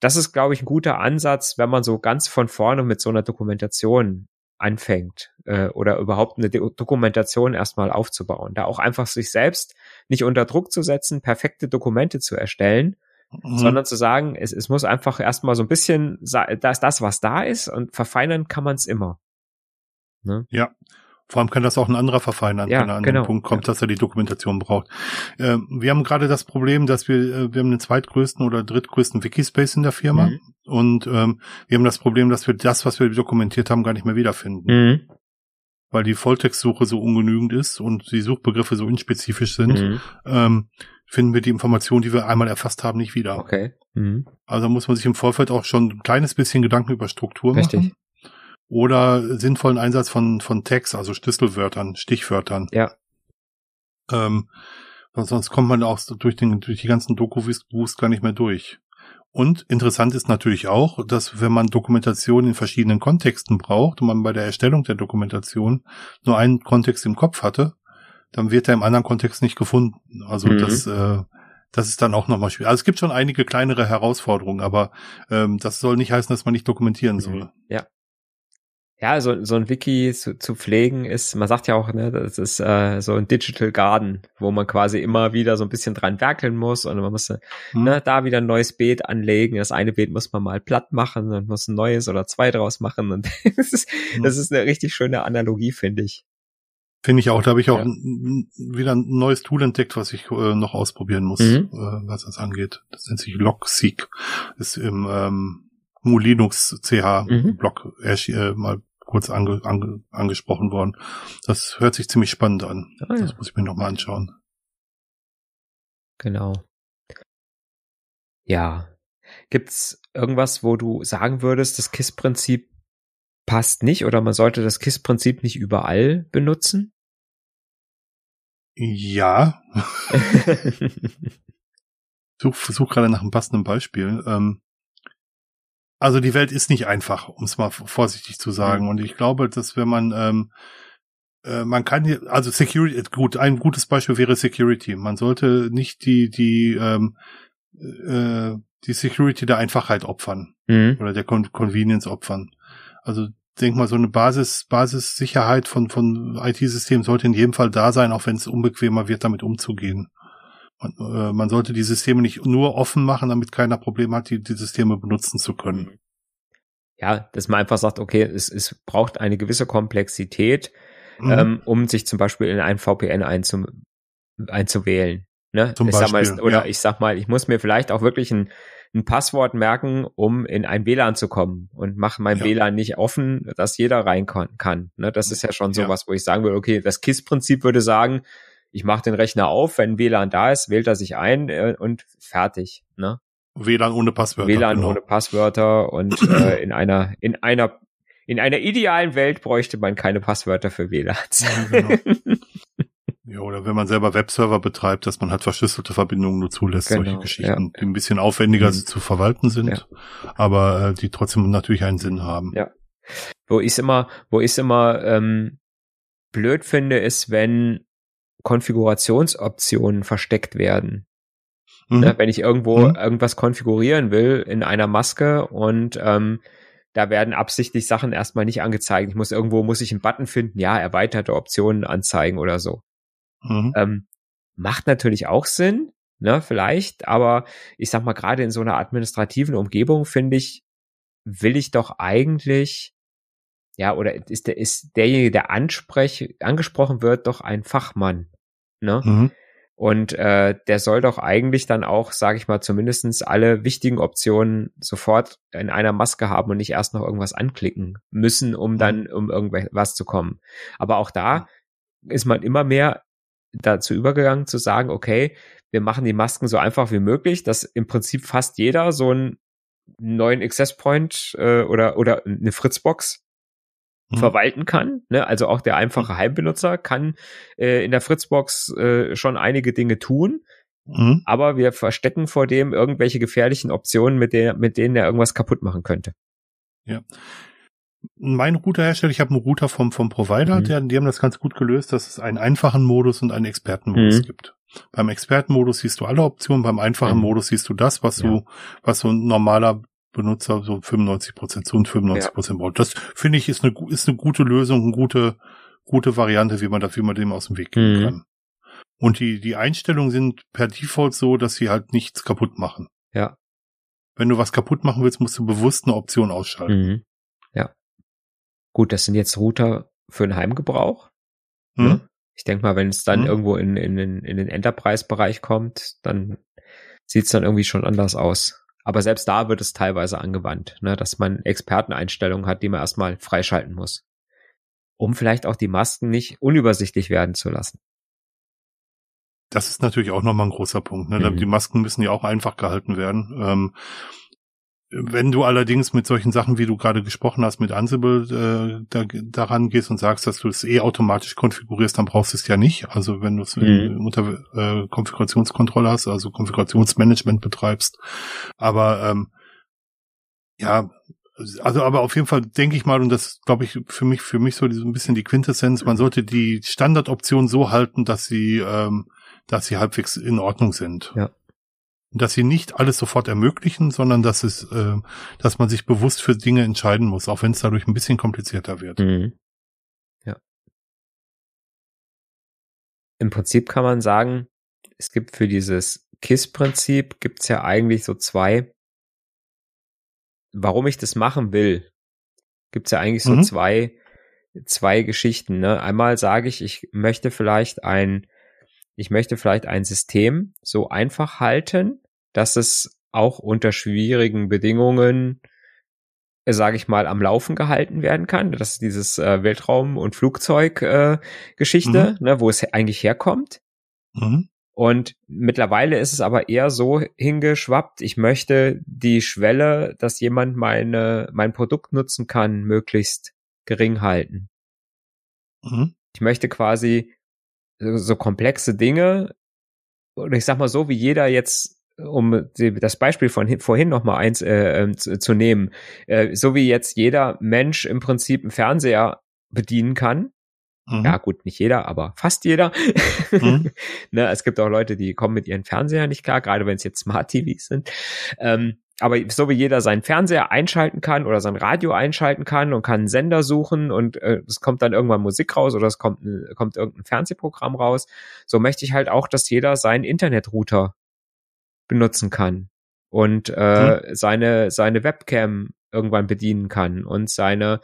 S1: das ist, glaube ich, ein guter Ansatz, wenn man so ganz von vorne mit so einer Dokumentation anfängt äh, oder überhaupt eine Dokumentation erstmal aufzubauen. Da auch einfach sich selbst nicht unter Druck zu setzen, perfekte Dokumente zu erstellen, mhm. sondern zu sagen, es, es muss einfach erstmal so ein bisschen das, das, was da ist und verfeinern kann man es immer.
S2: Ne? Ja, vor allem kann das auch ein anderer verfeinern,
S1: ja,
S2: wenn er an
S1: genau.
S2: den Punkt kommt, ja. dass er die Dokumentation braucht. Äh, wir haben gerade das Problem, dass wir, äh, wir haben den zweitgrößten oder drittgrößten Wikispace in der Firma mhm. und ähm, wir haben das Problem, dass wir das, was wir dokumentiert haben, gar nicht mehr wiederfinden. Mhm. weil die Volltextsuche so ungenügend ist und die Suchbegriffe so unspezifisch sind, mhm. ähm, finden wir die Informationen, die wir einmal erfasst haben, nicht wieder.
S1: Okay. Mhm.
S2: Also muss man sich im Vorfeld auch schon ein kleines bisschen Gedanken über Struktur Richtig. machen. Oder sinnvollen Einsatz von, von Tags, also Schlüsselwörtern, Stichwörtern.
S1: Ja.
S2: Ähm, sonst kommt man auch durch, den, durch die ganzen Doku-Boost gar nicht mehr durch. Und interessant ist natürlich auch, dass wenn man Dokumentation in verschiedenen Kontexten braucht und man bei der Erstellung der Dokumentation nur einen Kontext im Kopf hatte, dann wird er im anderen Kontext nicht gefunden. Also mhm. das, äh, das ist dann auch nochmal schwierig. Also es gibt schon einige kleinere Herausforderungen, aber ähm, das soll nicht heißen, dass man nicht dokumentieren mhm. soll.
S1: Ja, ja, so, so ein Wiki zu, zu pflegen ist, man sagt ja auch, ne, das ist äh, so ein Digital Garden, wo man quasi immer wieder so ein bisschen dran werkeln muss und man muss hm. ne, da wieder ein neues Beet anlegen. Das eine Beet muss man mal platt machen und muss ein neues oder zwei draus machen. Und das ist, hm. das ist eine richtig schöne Analogie, finde ich.
S2: Finde ich auch. Da habe ich auch ja. wieder ein neues Tool entdeckt, was ich äh, noch ausprobieren muss, mhm. äh, was das angeht. Das nennt sich Logseek. Ist im ähm, Linux CH mhm. Blog äh, mal kurz ange, ange, angesprochen worden. Das hört sich ziemlich spannend an. Ah, ja. Das muss ich mir nochmal anschauen.
S1: Genau. Ja. Gibt's irgendwas, wo du sagen würdest, das KISS-Prinzip passt nicht oder man sollte das KISS-Prinzip nicht überall benutzen?
S2: Ja. such, versuch gerade nach einem passenden Beispiel. Ähm, also die Welt ist nicht einfach, um es mal vorsichtig zu sagen. Mhm. Und ich glaube, dass wenn man ähm, äh, man kann hier, also Security, gut, ein gutes Beispiel wäre Security. Man sollte nicht die die ähm, äh, die Security der Einfachheit opfern mhm. oder der Con Convenience opfern. Also denk mal, so eine Basis, Basissicherheit von, von IT-Systemen sollte in jedem Fall da sein, auch wenn es unbequemer wird, damit umzugehen. Man, äh, man sollte die Systeme nicht nur offen machen, damit keiner Probleme hat, die, die Systeme benutzen zu können.
S1: Ja, dass man einfach sagt, okay, es, es braucht eine gewisse Komplexität, mhm. ähm, um sich zum Beispiel in ein VPN einzu, einzuwählen. Ne? Zum ich Beispiel, sag mal, oder ja. ich sag mal, ich muss mir vielleicht auch wirklich ein, ein Passwort merken, um in ein WLAN zu kommen und mache mein ja. WLAN nicht offen, dass jeder rein kann. Ne? Das ist ja schon sowas, ja. wo ich sagen würde, okay, das KISS-Prinzip würde sagen, ich mache den Rechner auf, wenn WLAN da ist, wählt er sich ein äh, und fertig. Ne?
S2: WLAN ohne Passwörter.
S1: WLAN genau. ohne Passwörter und äh, in einer in einer in einer idealen Welt bräuchte man keine Passwörter für WLANs. Ja, genau.
S2: ja, oder wenn man selber Webserver betreibt, dass man halt verschlüsselte Verbindungen nur zulässt, genau, solche Geschichten, ja. die ein bisschen aufwendiger mhm. zu verwalten sind, ja. aber äh, die trotzdem natürlich einen Sinn haben.
S1: Ja. Wo ich immer, wo ich immer ähm, blöd finde, ist, wenn Konfigurationsoptionen versteckt werden. Mhm. Ne, wenn ich irgendwo mhm. irgendwas konfigurieren will in einer Maske und ähm, da werden absichtlich Sachen erstmal nicht angezeigt. Ich muss irgendwo, muss ich einen Button finden, ja, erweiterte Optionen anzeigen oder so. Mhm. Ähm, macht natürlich auch Sinn, ne, vielleicht, aber ich sag mal, gerade in so einer administrativen Umgebung, finde ich, will ich doch eigentlich ja, oder ist der, ist derjenige, der ansprech, angesprochen wird, doch ein Fachmann. Ne? Mhm. Und äh, der soll doch eigentlich dann auch, sage ich mal, zumindestens alle wichtigen Optionen sofort in einer Maske haben und nicht erst noch irgendwas anklicken müssen, um mhm. dann um irgendwas zu kommen. Aber auch da ist man immer mehr dazu übergegangen zu sagen, okay, wir machen die Masken so einfach wie möglich, dass im Prinzip fast jeder so einen neuen Access Point äh, oder oder eine Fritzbox mhm. verwalten kann. Ne? Also auch der einfache mhm. Heimbenutzer kann äh, in der Fritzbox äh, schon einige Dinge tun. Mhm. Aber wir verstecken vor dem irgendwelche gefährlichen Optionen, mit, der, mit denen er irgendwas kaputt machen könnte.
S2: Ja. Mein Routerhersteller, ich habe einen Router vom, vom Provider, mhm. der, die haben das ganz gut gelöst, dass es einen einfachen Modus und einen Expertenmodus mhm. gibt. Beim Expertenmodus siehst du alle Optionen, beim einfachen mhm. Modus siehst du das, was ja. du, was so ein normaler Benutzer so 95 Prozent zu und 95 Prozent ja. Das finde ich ist eine, ist eine gute Lösung, eine gute, gute Variante, wie man da, wie man dem aus dem Weg gehen mhm. kann. Und die, die Einstellungen sind per Default so, dass sie halt nichts kaputt machen.
S1: Ja.
S2: Wenn du was kaputt machen willst, musst du bewusst eine Option ausschalten. Mhm.
S1: Ja. Gut, das sind jetzt Router für den Heimgebrauch. Mhm. Ne? Ich denke mal, wenn es dann mhm. irgendwo in, in, in den Enterprise-Bereich kommt, dann sieht's dann irgendwie schon anders aus. Aber selbst da wird es teilweise angewandt, ne, dass man Experteneinstellungen hat, die man erstmal freischalten muss. um vielleicht auch die Masken nicht unübersichtlich werden zu lassen.
S2: Das ist natürlich auch nochmal ein großer Punkt. Ne? Mhm. Die Masken müssen ja auch einfach gehalten werden. Ähm, wenn du allerdings mit solchen Sachen, wie du gerade gesprochen hast, mit Ansible äh, da, daran gehst und sagst, dass du es eh automatisch konfigurierst, dann brauchst du es ja nicht. Also wenn du es mhm. unter äh, Konfigurationskontrolle hast, also Konfigurationsmanagement betreibst. Aber ähm, ja, also aber auf jeden Fall denke ich mal, und das glaube ich für mich, für mich so ein bisschen die Quintessenz, man sollte die Standardoption so halten, dass sie, ähm, dass sie halbwegs in Ordnung sind.
S1: Ja
S2: dass sie nicht alles sofort ermöglichen, sondern dass es, äh, dass man sich bewusst für Dinge entscheiden muss, auch wenn es dadurch ein bisschen komplizierter wird.
S1: Mhm. Ja. Im Prinzip kann man sagen, es gibt für dieses KISS-Prinzip gibt's ja eigentlich so zwei. Warum ich das machen will, gibt's ja eigentlich so mhm. zwei, zwei Geschichten. Ne? Einmal sage ich, ich möchte vielleicht ein ich möchte vielleicht ein System so einfach halten, dass es auch unter schwierigen Bedingungen, äh, sage ich mal, am Laufen gehalten werden kann. Das ist dieses äh, Weltraum- und Flugzeug-Geschichte, äh, mhm. ne, wo es eigentlich herkommt. Mhm. Und mittlerweile ist es aber eher so hingeschwappt, ich möchte die Schwelle, dass jemand meine, mein Produkt nutzen kann, möglichst gering halten. Mhm. Ich möchte quasi so komplexe Dinge, oder ich sag mal so, wie jeder jetzt um das Beispiel von vorhin noch mal eins äh, ähm, zu, zu, nehmen, äh, so wie jetzt jeder Mensch im Prinzip einen Fernseher bedienen kann. Mhm. Ja, gut, nicht jeder, aber fast jeder. Mhm. ne, es gibt auch Leute, die kommen mit ihren Fernseher nicht klar, gerade wenn es jetzt Smart TVs sind. Ähm, aber so wie jeder seinen Fernseher einschalten kann oder sein Radio einschalten kann und kann einen Sender suchen und äh, es kommt dann irgendwann Musik raus oder es kommt, kommt irgendein Fernsehprogramm raus, so möchte ich halt auch, dass jeder seinen Internetrouter benutzen kann und äh, hm. seine, seine Webcam irgendwann bedienen kann und seine,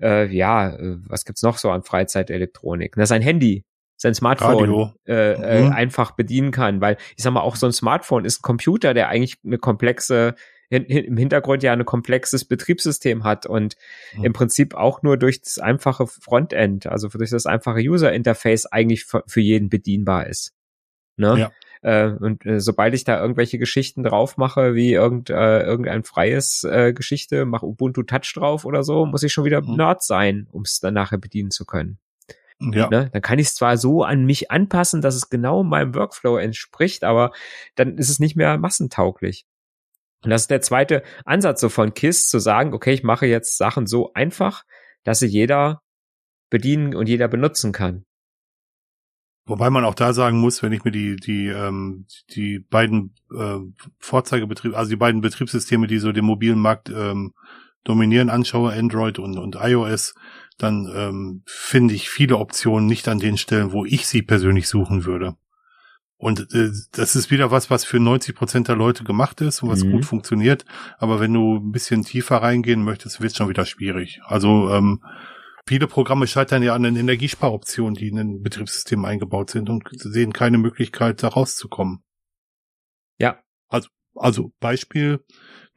S1: äh, ja, äh, was gibt's noch so an Freizeit-Elektronik? Na, sein Handy sein Smartphone äh, äh, mhm. einfach bedienen kann. Weil ich sag mal, auch so ein Smartphone ist ein Computer, der eigentlich eine komplexe, im Hintergrund ja ein komplexes Betriebssystem hat und mhm. im Prinzip auch nur durch das einfache Frontend, also durch das einfache User-Interface eigentlich für, für, jeden bedienbar ist. Ne? Ja. Äh, und äh, sobald ich da irgendwelche Geschichten drauf mache, wie irgend, äh, irgendein freies äh, Geschichte, mach Ubuntu Touch drauf oder so, muss ich schon wieder mhm. Nerd sein, um es dann nachher bedienen zu können. Ja. Ne? Dann kann ich es zwar so an mich anpassen, dass es genau meinem Workflow entspricht, aber dann ist es nicht mehr massentauglich. Und das ist der zweite Ansatz so von KISS, zu sagen, okay, ich mache jetzt Sachen so einfach, dass sie jeder bedienen und jeder benutzen kann.
S2: Wobei man auch da sagen muss, wenn ich mir die die ähm, die beiden äh, Vorzeigebetriebe, also die beiden Betriebssysteme, die so den mobilen Markt ähm, dominieren, anschaue, Android und und iOS, dann ähm, finde ich viele Optionen nicht an den Stellen, wo ich sie persönlich suchen würde. Und äh, das ist wieder was, was für 90 Prozent der Leute gemacht ist und was mhm. gut funktioniert. Aber wenn du ein bisschen tiefer reingehen möchtest, wird es schon wieder schwierig. Also ähm, viele Programme scheitern ja an den Energiesparoptionen, die in den Betriebssystemen eingebaut sind und sehen keine Möglichkeit, da rauszukommen.
S1: Ja.
S2: Also, also Beispiel,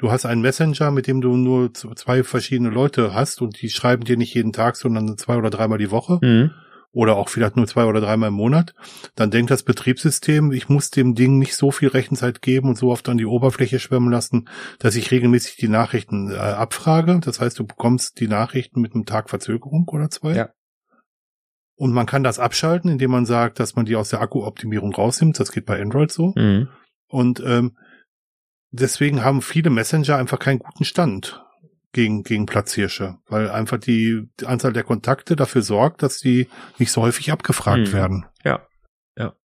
S2: du hast einen Messenger, mit dem du nur zwei verschiedene Leute hast und die schreiben dir nicht jeden Tag, sondern zwei oder dreimal die Woche. Mhm. Oder auch vielleicht nur zwei oder dreimal im Monat. Dann denkt das Betriebssystem, ich muss dem Ding nicht so viel Rechenzeit geben und so oft an die Oberfläche schwimmen lassen, dass ich regelmäßig die Nachrichten äh, abfrage. Das heißt, du bekommst die Nachrichten mit einem Tag Verzögerung oder zwei. Ja. Und man kann das abschalten, indem man sagt, dass man die aus der Akkuoptimierung rausnimmt. Das geht bei Android so. Mhm. Und ähm, deswegen haben viele Messenger einfach keinen guten Stand gegen, gegen Platzhirsche, weil einfach die, die Anzahl der Kontakte dafür sorgt, dass die nicht so häufig abgefragt hm. werden.
S1: Ja, ja.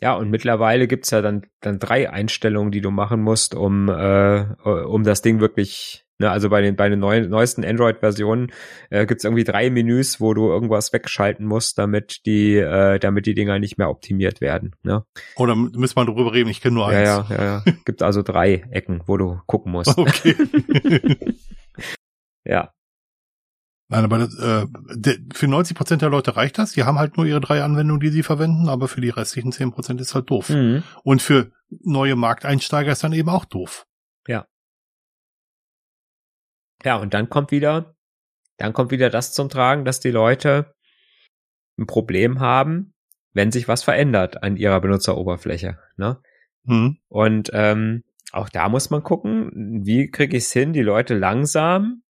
S1: Ja, und mittlerweile gibt's ja dann, dann drei Einstellungen, die du machen musst, um, äh, um das Ding wirklich Ne, also bei den, bei den neuen, neuesten Android-Versionen äh, gibt es irgendwie drei Menüs, wo du irgendwas wegschalten musst, damit die, äh, damit die Dinger nicht mehr optimiert werden. Ne?
S2: Oder oh, müssen wir darüber reden, ich kenne nur eins.
S1: Ja, ja, ja. Gibt also drei Ecken, wo du gucken musst.
S2: Okay.
S1: ja.
S2: Nein, aber das, äh, für 90 Prozent der Leute reicht das. Die haben halt nur ihre drei Anwendungen, die sie verwenden, aber für die restlichen 10 Prozent ist halt doof. Mhm. Und für neue Markteinsteiger ist dann eben auch doof.
S1: Ja. Und dann kommt wieder dann kommt wieder das zum Tragen, dass die Leute ein Problem haben, wenn sich was verändert an ihrer Benutzeroberfläche. Ne? Mhm. Und ähm, auch da muss man gucken, wie kriege ich es hin, die Leute langsam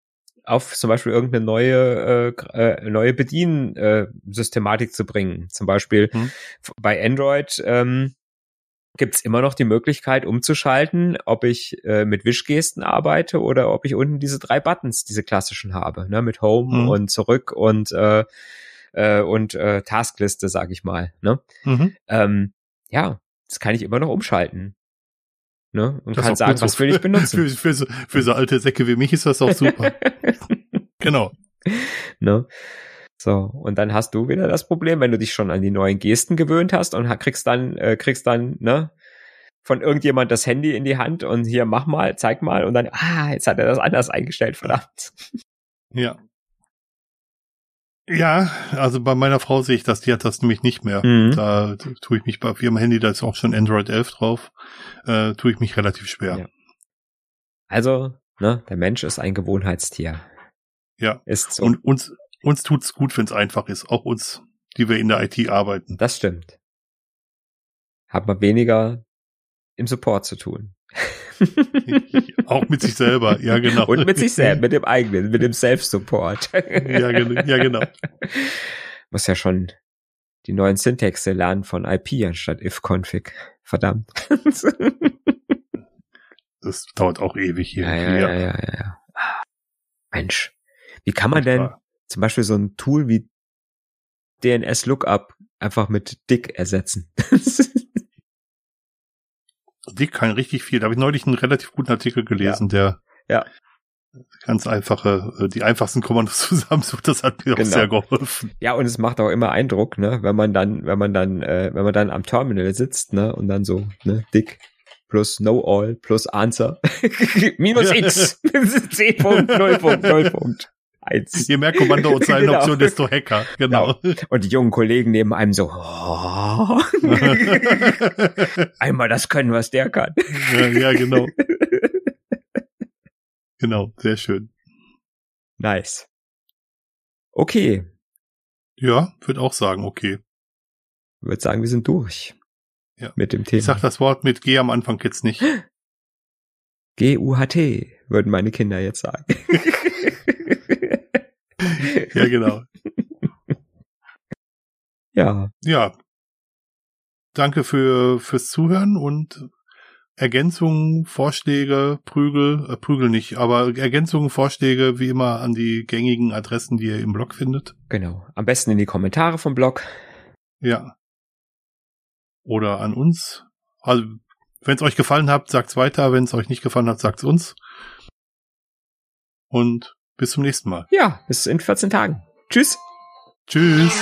S1: auf zum Beispiel irgendeine neue äh, äh, neue Bediensystematik äh, zu bringen. Zum Beispiel mhm. bei Android ähm, gibt es immer noch die Möglichkeit umzuschalten, ob ich äh, mit Wischgesten arbeite oder ob ich unten diese drei Buttons, diese klassischen habe, ne, mit Home mhm. und zurück und äh, äh, und äh, Taskliste, sag ich mal. Ne? Mhm. Ähm, ja, das kann ich immer noch umschalten. Ne? Und das kann sagen, was will ich benutzen.
S2: Für, für, so, für so alte Säcke wie mich ist das auch super. genau.
S1: Ne? So, und dann hast du wieder das Problem, wenn du dich schon an die neuen Gesten gewöhnt hast und kriegst dann, äh, kriegst dann, ne, von irgendjemand das Handy in die Hand und hier mach mal, zeig mal und dann, ah, jetzt hat er das anders eingestellt, verdammt.
S2: Ja. Ja, also bei meiner Frau sehe ich das, die hat das nämlich nicht mehr. Mhm. Da tue ich mich bei ihrem Handy, da ist auch schon Android 11 drauf, äh, tue ich mich relativ schwer. Ja.
S1: Also, ne, der Mensch ist ein Gewohnheitstier.
S2: Ja. Ist so. Und uns, uns tut's gut, wenn es einfach ist. Auch uns, die wir in der IT arbeiten.
S1: Das stimmt. Hat man weniger im Support zu tun.
S2: auch mit sich selber, ja genau.
S1: Und mit sich selbst, mit dem eigenen, mit dem Self-Support.
S2: ja, ja, genau.
S1: Muss ja schon die neuen Syntaxe lernen von IP anstatt if-config. Verdammt.
S2: das dauert auch ewig
S1: hier. Ja, ja, ja, ja, ja, ja. Mensch, wie kann man denn zum Beispiel so ein Tool wie DNS Lookup einfach mit Dick ersetzen.
S2: Dick kann richtig viel. Da habe ich neulich einen relativ guten Artikel gelesen,
S1: ja.
S2: der ja. ganz einfache, äh, die einfachsten Kommandos zusammensucht. Das hat mir genau. auch sehr geholfen.
S1: Ja, und es macht auch immer Eindruck, ne, wenn man dann, wenn man dann, äh, wenn man dann am Terminal sitzt, ne, und dann so, ne, Dick plus No All plus Answer minus X C Punkt Null Punkt Null Punkt
S2: eins. Je mehr Kommando und Zeilenoption, genau. desto Hacker. Genau. genau.
S1: Und die jungen Kollegen neben einem so, oh. einmal das können, was der kann.
S2: ja, ja, genau. genau, sehr schön.
S1: Nice. Okay.
S2: Ja, würde auch sagen, okay.
S1: Würde sagen, wir sind durch.
S2: Ja.
S1: Mit dem Thema.
S2: Ich sag das Wort mit G am Anfang jetzt nicht.
S1: G-U-H-T, würden meine Kinder jetzt sagen.
S2: ja, genau.
S1: Ja.
S2: Ja. Danke für, fürs Zuhören und Ergänzungen, Vorschläge, Prügel, äh, Prügel nicht, aber Ergänzungen, Vorschläge wie immer an die gängigen Adressen, die ihr im Blog findet.
S1: Genau. Am besten in die Kommentare vom Blog.
S2: Ja. Oder an uns. Also, wenn es euch gefallen hat, sagt's weiter. Wenn es euch nicht gefallen hat, sagt's uns. Und bis zum nächsten Mal.
S1: Ja, bis in 14 Tagen. Tschüss.
S2: Tschüss.